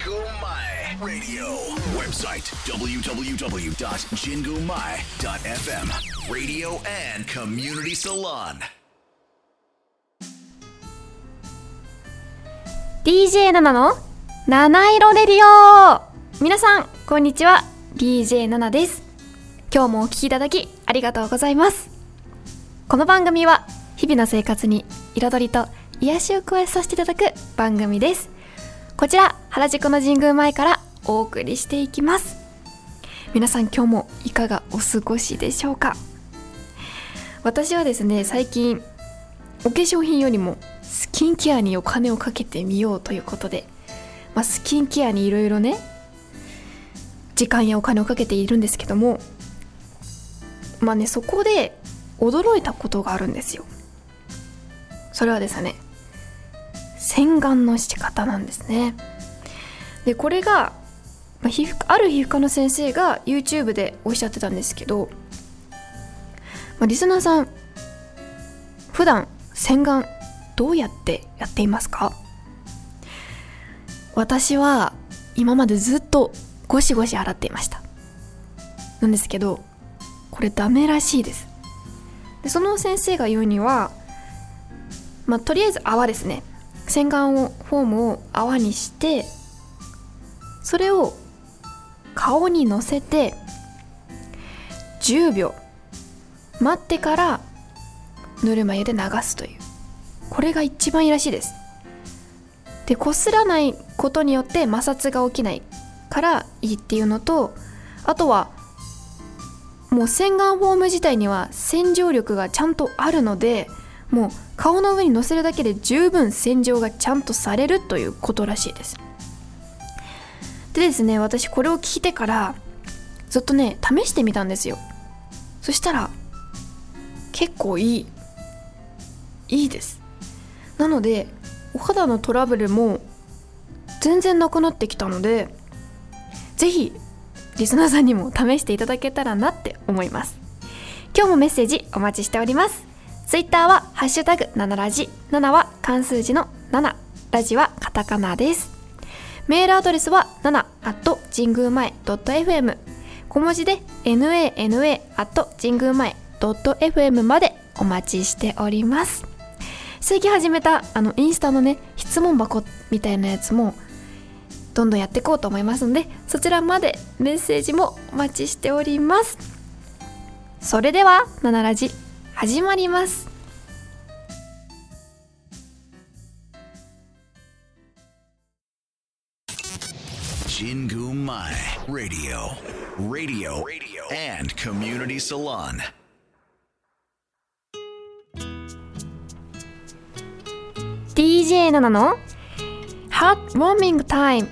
Jingu Mai Radio. Website www.jingumai.fm. Radio and Community Salon. DJ ナナの七色レディオ皆さんこんにちは DJ ナナです今日もお聞きいただきありがとうございますこの番組は日々の生活に彩りと癒しを加えさせていただく番組ですこちら原宿の神宮前からお送りしていきます。皆さん今日もいかがお過ごしでしょうか？私はですね最近お化粧品よりもスキンケアにお金をかけてみようということで、まあ、スキンケアにいろいろね時間やお金をかけているんですけどもまあねそこで驚いたことがあるんですよ。それはですね洗顔の仕方なんですね。でこれが、まあ、皮膚ある皮膚科の先生が YouTube でおっしゃってたんですけど、まあ、リスナーさん普段洗顔どうやってやっていますか？私は今までずっとゴシゴシ洗っていました。なんですけどこれダメらしいです。でその先生が言うにはまあとりあえず泡ですね。洗顔をフォームを泡にしてそれを顔にのせて10秒待ってからぬるま湯で流すという。これが一番いいらしいです。でこすらないことによって摩擦が起きないからいいっていうのとあとはもう洗顔フォーム自体には洗浄力がちゃんとあるのでもう顔の上にのせるだけで十分洗浄がちゃんとされるということらしいです。でですね私これを聞いてからずっとね試してみたんですよ。そしたら結構いいいいです。なのでお肌のトラブルも全然なくなってきたのでぜひリスナーさんにも試していただけたらなって思います。今日もメッセージお待ちしております。ツイッターはハッシュタグ7ラジ。7は漢数字の7ラジはカタカナです。メールアドレスは7 at 神宮前 .fm 小文字で nana at 神宮前 .fm までお待ちしております。最近始めたあのインスタのね質問箱みたいなやつもどんどんやっていこうと思いますのでそちらまでメッセージもお待ちしております。それでは「ナナラジ」始まります。神宮前のハウォーミングタイム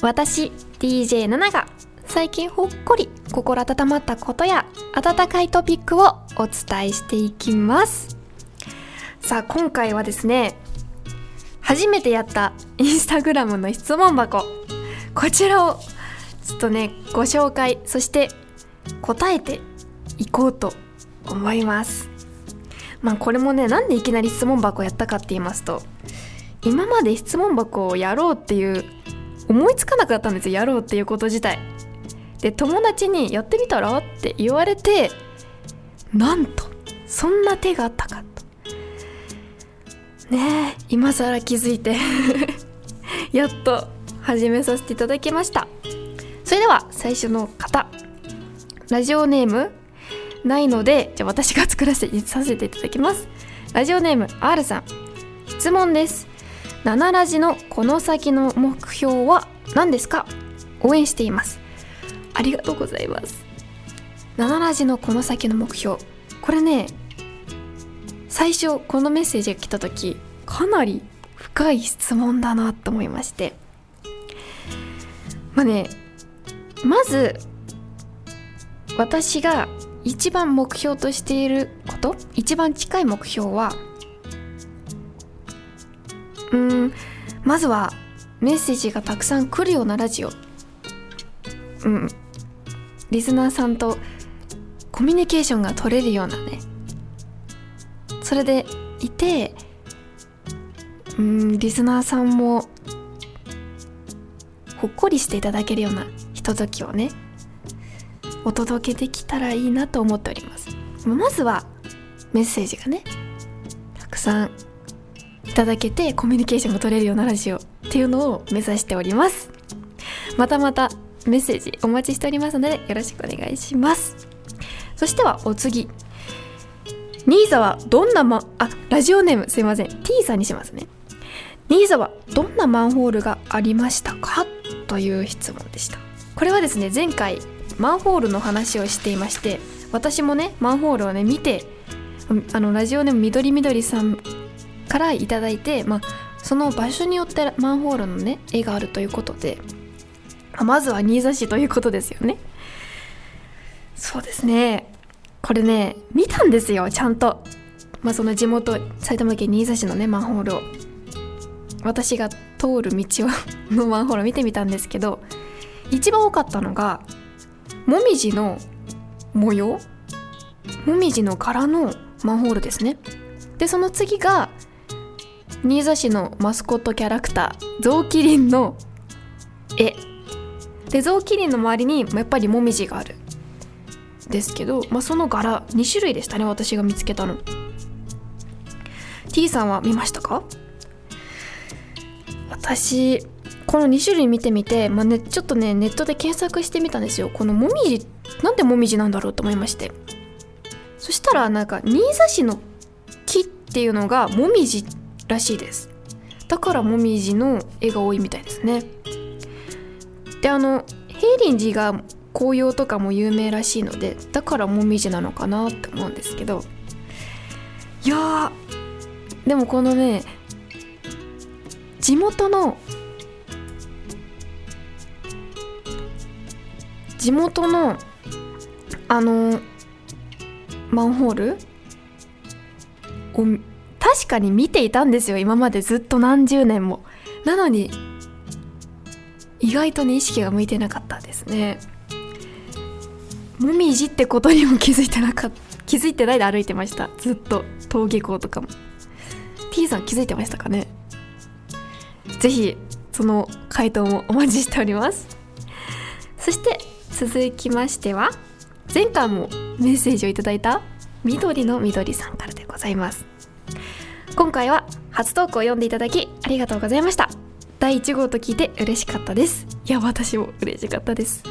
私 DJ ナナが最近ほっこり。心温まったことや温かいトピックをお伝えしていきます。さあ今回はですね初めてやったインスタグラムの質問箱。こちらをちょっとねご紹介そして答えていこうと思います。まあこれもねなんでいきなり質問箱やったかって言いますと今まで質問箱をやろうっていう思いつかなかったんですよ。やろうっていうこと自体。で友達に「やってみたら?」って言われてなんとそんな手があったかと。ねえ今更気づいて やっと始めさせていただきました。それでは最初の方。ラジオネームないのでじゃあ私が作らせてさせていただきます。ラジオネーム R さん。質問です。7ラジのこの先の目標は何ですか？応援しています。ありがとうございます。7ラジのこの先の目標。これね最初このメッセージが来た時かなり深い質問だなと思いまして。まあねまず私が一番目標としていること一番近い目標はうんまずはメッセージがたくさん来るようなラジオ。うん。リスナーさんとコミュニケーションが取れるようなねそれでいてうんリスナーさんもほっこりしていただけるようなひとときをねお届けできたらいいなと思っております。まずはメッセージがねたくさんいただけてコミュニケーションが取れるようなラジオっていうのを目指しております。またまたメッセージお待ちしておりますのでよろしくお願いします。そしてはお次。ニーザはどんなまあラジオネームすいません。T さんにしますね。ニーザはどんなマンホールがありましたか？という質問でした。これはですね前回マンホールの話をしていまして私もねマンホールをね見てあのラジオネームみどりみどりさんから頂いて、まあ、その場所によってマンホールのね絵があるということでまずは新座市ということですよね。そうですね。これね見たんですよちゃんと、まあ、その地元埼玉県新座市のねマンホールを。私が通る道 のマンホールを見てみたんですけど一番多かったのがもみじの模様？もみじの柄のマンホールですね。でその次が新座市のマスコットキャラクターゾウキリンの絵。でゾウキリンの周りにやっぱりもみじがある。ですけど、まあ、その柄2種類でしたね私が見つけたの。T さんは見ましたか？私この2種類見てみて、まあね、ちょっとねネットで検索してみたんですよ。このもみじなんでもみじなんだろうと思いまして。そしたらなんか新座市の木っていうのがもみじらしいです。だからもみじの絵が多いみたいですね。であの平林寺が紅葉とかも有名らしいのでだからもみじなのかなって思うんですけど。いやでもこのね地元の地元のあのマンホール？を確かに見ていたんですよ今までずっと何十年も。なのに意外とね意識が向いてなかったですね。もみじってことにも気づいてなかった気づいてないで歩いてました。ずっと。登下校とかも。T さん気づいてましたかね？是非その回答もお待ちしております。そして続きましては前回もメッセージをいただいた緑の緑さんからでございます。今回は初トークを読んでいただきありがとうございました。第1号と聞いて嬉しかったです。いや私も嬉しかったです。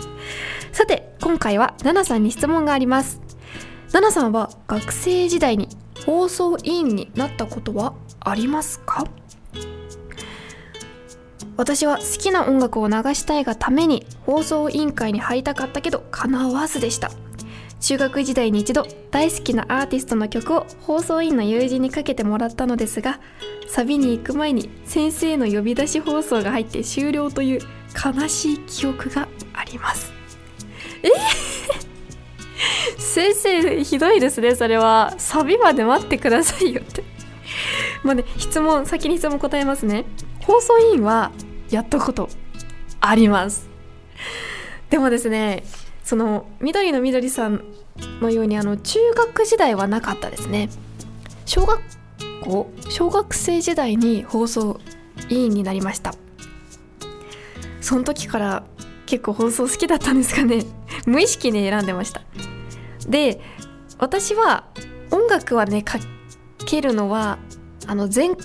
さて今回はナナさんに質問があります。ナナさんは学生時代に放送委員になったことはありますか？私は好きな音楽を流したいがために放送委員会に入りたかったけど叶わずでした。中学時代に一度大好きなアーティストの曲を放送委員の友人にかけてもらったのですがサビに行く前に先生の呼び出し放送が入って終了という悲しい記憶があります。え？ー、先生ひどいですねそれは。サビまで待ってくださいよって。まあね質問先に質問答えますね。放送委員はやったことあります。でもですねその緑の緑さんのようにあの中学時代はなかったですね。小学校小学生時代に放送委員になりました。その時から結構放送好きだったんですかね。無意識に選んでました。で私は音楽はねかけるのはあの全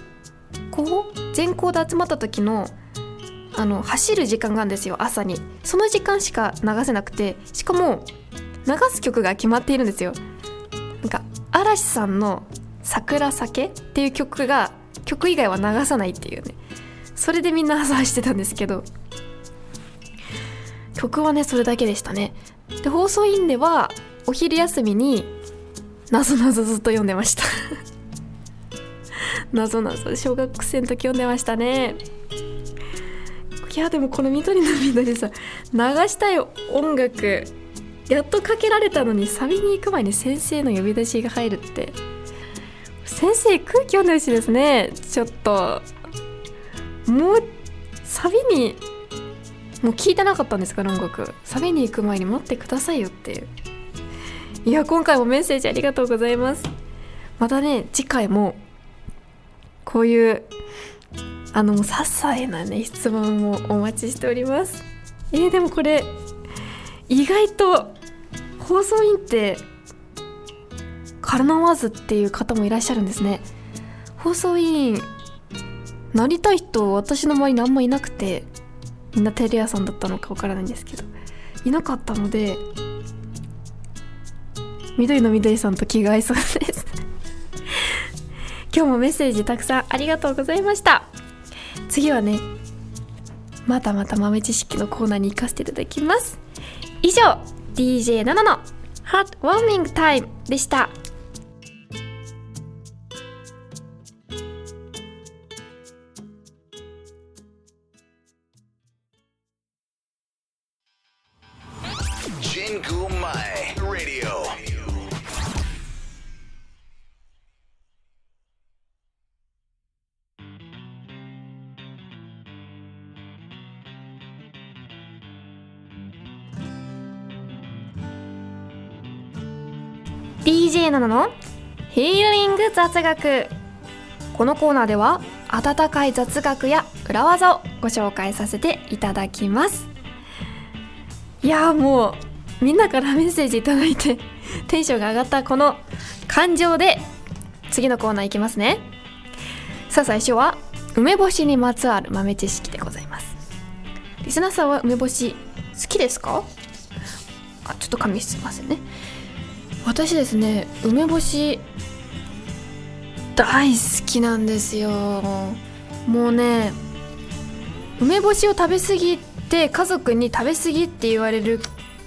校？全校で集まった時のあの走る時間があるんですよ朝に。その時間しか流せなくてしかも流す曲が決まっているんですよ。なんか嵐さんの「桜酒」っていう曲が曲以外は流さないっていうね。それでみんな朝走ってたんですけど。曲はねそれだけでしたね。で放送委員ではお昼休みになぞなぞずっと読んでました。なぞなぞ小学生の時読んでましたね。いやでもこの緑の緑さ流したい音楽やっとかけられたのにサビに行く前に先生の呼び出しが入るって。先生空気読んでほしいですね。ちょっともうサビにもう聞いてなかったんですか音楽。サビに行く前に待ってくださいよっていう。いや今回もメッセージありがとうございます。またね次回もこういうあの些細なね質問もお待ちしております。えー、でもこれ意外と放送委員ってカルナワーズっていう方もいらっしゃるんですね。放送委員なりたい人私の周りにあんまいなくてみんなテレ屋さんだったのかわからないんですけどいなかったので緑の緑さんと気が合いそうです。今日もメッセージたくさんありがとうございました。次はねまたまた豆知識のコーナーに行かせていただきます。以上 DJ7 のハットウォーミングタイムでした。DJ7 のヒーリング雑学。このコーナーでは温かい雑学や裏技をご紹介させていただきます。いやーもうみんなからメッセージいただいて テンションが上がったこの感情で次のコーナーいきますね。さあ最初は梅干しにまつわる豆知識でございます。リスナーさんは梅干し好きですか？あちょっと紙すいませんね。私ですね梅干し大好きなんですよ。もうね梅干しを食べ過ぎて家族に食べ過ぎって言われる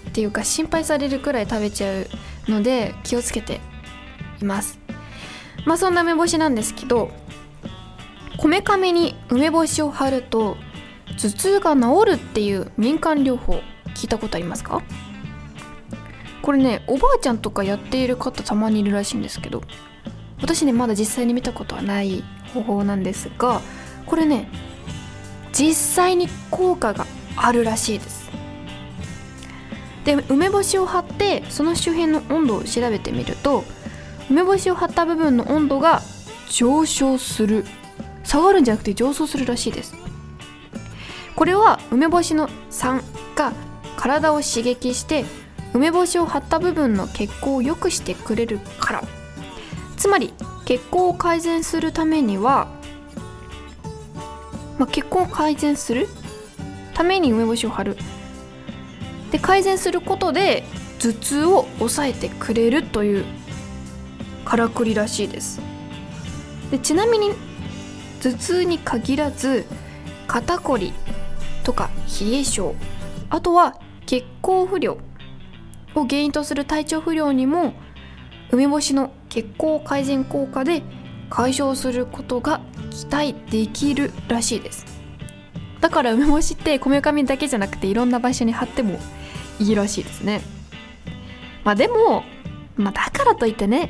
っていうか心配されるくらい食べちゃうので気をつけています。まあそんな梅干しなんですけどこめかみに梅干しを貼ると頭痛が治るっていう民間療法聞いたことありますか？これねおばあちゃんとかやっている方たまにいるらしいんですけど私ねまだ実際に見たことはない方法なんですがこれね実際に効果があるらしいです。で梅干しを貼ってその周辺の温度を調べてみると梅干しを貼った部分の温度が上昇する下がるんじゃなくて上昇するらしいです。これは梅干しの酸が体を刺激して梅干しを貼った部分の血行を良くしてくれるから。つまり血行を改善するためには、まあ、血行を改善するために梅干しを貼る。で改善することで頭痛を抑えてくれるというからくりらしいです。でちなみに頭痛に限らず肩こりとか冷え性あとは血行不良を原因とする体調不良にも梅干しの血行改善効果で解消することが期待できるらしいです。だから梅干しってこめかみだけじゃなくていろんな場所に貼ってもいいらしいですね。まあでも、まあ、だからといってね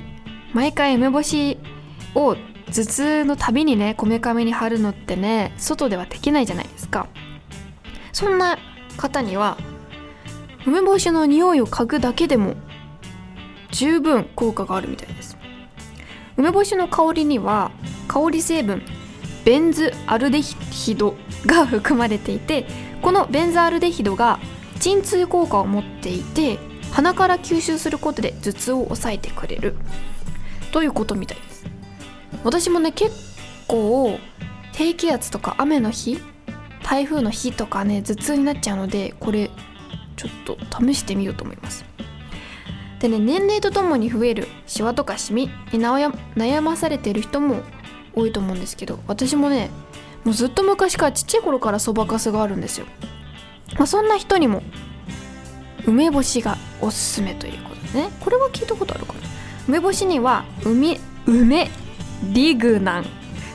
毎回梅干しを頭痛のたびにねこめかみに貼るのってね外ではできないじゃないですか。そんな方には梅干しの匂いを嗅ぐだけでも十分効果があるみたいです。梅干しの香りには香り成分ベンズアルデヒドが含まれていてこのベンズアルデヒドが鎮痛効果を持っていて鼻から吸収することで頭痛を抑えてくれる。ということみたいです。私もね結構低気圧とか雨の日台風の日とかね頭痛になっちゃうのでこれちょっと試してみようと思います。でね年齢とともに増えるシワとかシミに悩まされている人も多いと思うんですけど私もねもうずっと昔からちっちゃい頃からそばかすがあるんですよ、まあ、そんな人にも梅干しがおすすめということでね。これは聞いたことあるかな？梅干しには梅梅リグナン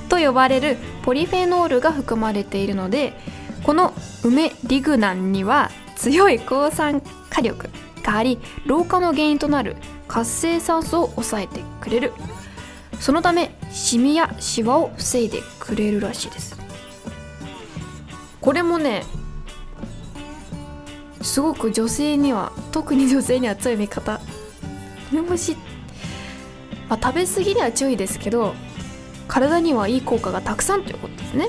と呼ばれるポリフェノールが含まれているのでこの梅リグナンには強い抗酸化力があり老化の原因となる活性酸素を抑えてくれる。そのためシミやシワを防いでくれるらしいです。これもねすごく女性には特に女性には強い味方。梅干し、まあ、食べ過ぎには注意ですけど体にはいい効果がたくさんということですね。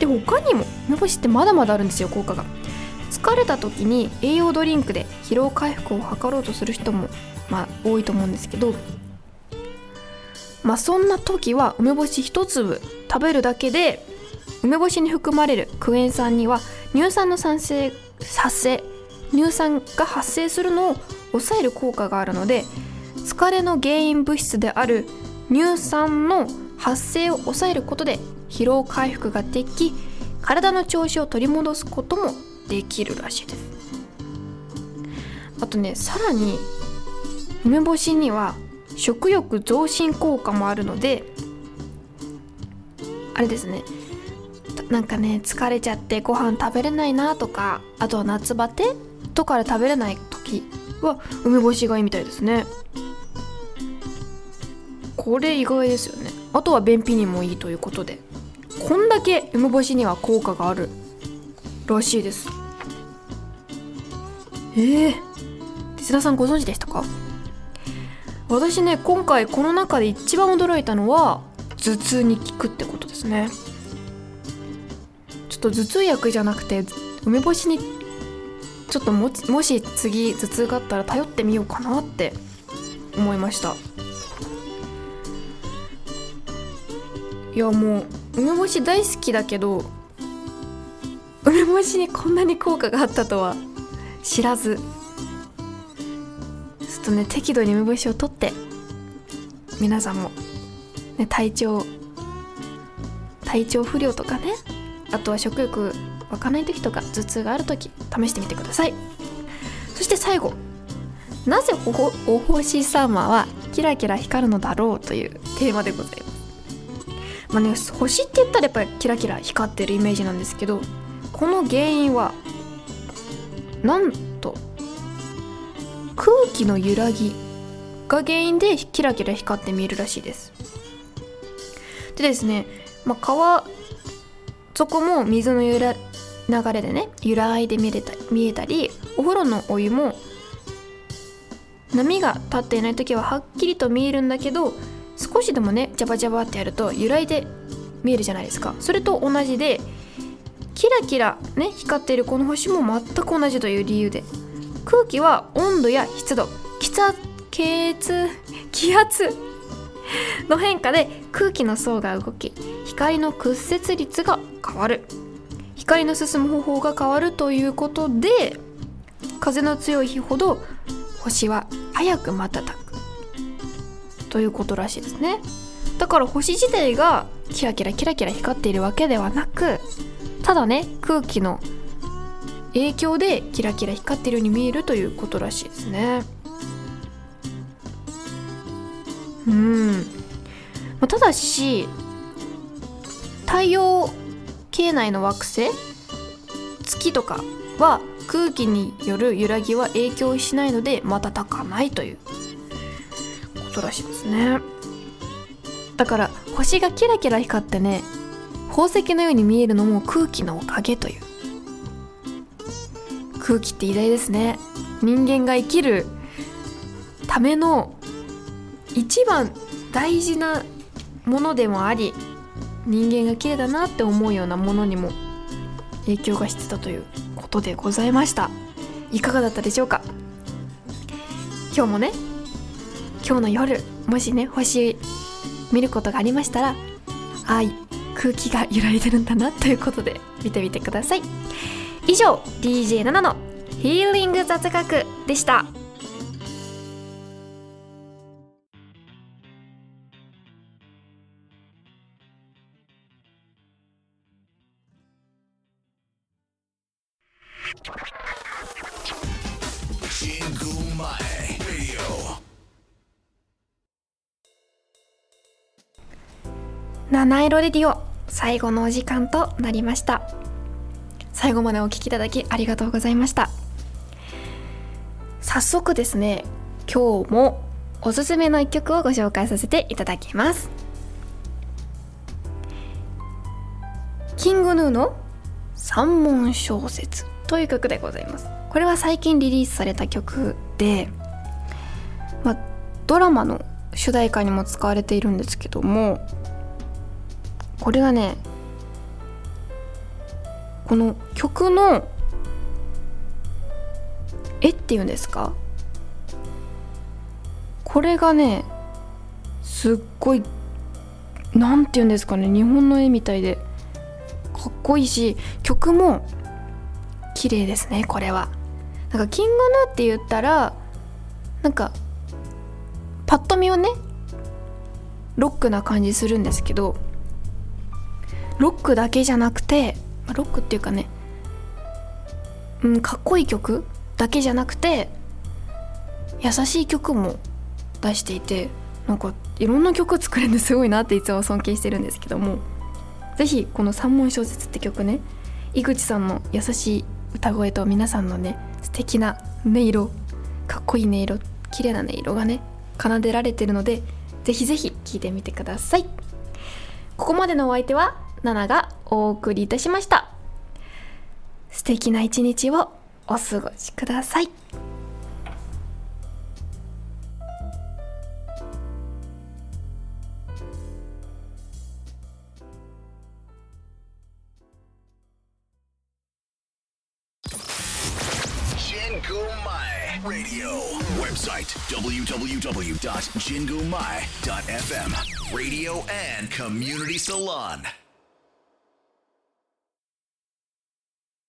で他にも梅干しってまだまだあるんですよ効果が。疲れた時に栄養ドリンクで疲労回復を図ろうとする人もまあ多いと思うんですけどまあそんな時は梅干し1粒食べるだけで梅干しに含まれるクエン酸には乳酸の産生発生乳酸が発生するのを抑える効果があるので疲れの原因物質である乳酸の発生を抑えることで疲労回復ができ体の調子を取り戻すこともできるらしいです。あとねさらに梅干しには食欲増進効果もあるのであれですねなんかね疲れちゃってご飯食べれないなとかあとは夏バテとかで食べれない時は梅干しがいいみたいですね。これ意外ですよね。あとは便秘にもいいということでこんだけ梅干しには効果がある。らしいです。ええー、手田さんご存知でしたか？私ね今回この中で一番驚いたのは頭痛に効くってことですね。ちょっと頭痛薬じゃなくて梅干しにちょっとももし次頭痛があったら頼ってみようかなって思いました。いやもう梅干し大好きだけど梅干しにこんなに効果があったとは知らず。ちょっとね適度に梅干しを取って皆さんも、ね、体調体調不良とかねあとは食欲湧かない時とか頭痛がある時試してみてください。そして最後なぜお星様はキラキラ光るのだろうというテーマでございます。まあね星って言ったらやっぱりキラキラ光ってるイメージなんですけどこの原因はなんと空気の揺らぎが原因でキラキラ光って見えるらしいです。でですね、まあ、川底も水の揺ら流れでね揺らいで見れた見えたりお風呂のお湯も波が立っていない時ははっきりと見えるんだけど少しでもねジャバジャバってやると揺らいで見えるじゃないですか。それと同じでキラキラね光っているこの星も全く同じという理由で。空気は温度や湿度気圧気圧の変化で空気の層が動き光の屈折率が変わる。光の進む方法が変わるということで風の強い日ほど星は早く瞬く。ということらしいですね。だから星自体がキラキラキラキラ光っているわけではなくただね空気の影響でキラキラ光ってるように見えるということらしいですね。うん。まあただし太陽系内の惑星月とかは空気による揺らぎは影響しないので瞬かないということらしいですね。だから星がキラキラ光ってね宝石のように見えるのも空気のおかげという。空気って偉大ですね。人間が生きるための一番大事なものでもあり人間が綺麗だなって思うようなものにも影響がしてたということでございました。いかがだったでしょうか？今日もね今日の夜もしね星見ることがありましたらあい空気が揺らいでるんだなということで見てみてください。以上 DJ7 のヒーリング雑学でした。七色レディオ。最後のお時間となりました。最後までお聴きいただきありがとうございました。早速ですね今日もおすすめの一曲をご紹介させていただきます。キングヌーの三文小説という曲でございます。これは最近リリースされた曲で、まあ、ドラマの主題歌にも使われているんですけどもこれがねこの曲の絵っていうんですか？これがねすっごいなんて言うんですかね日本の絵みたいでかっこいいし曲も綺麗ですねこれは。なんかキングヌーって言ったらなんかパッと見はねロックな感じするんですけどロックだけじゃなくてロックっていうかねうんかっこいい曲だけじゃなくて優しい曲も出していてなんかいろんな曲作れるんですごいなっていつも尊敬してるんですけども是非この「三文小説」って曲ね井口さんの優しい歌声と皆さんのね素敵な音色かっこいい音色綺麗な音色がね奏でられてるのでぜひぜひ聴いてみてください。ここまでのお相手はナナがお送りいたしました素敵な一日をお過ごしくださいジングマイ Radio Website www.jingumai.fm Radio and Community Salon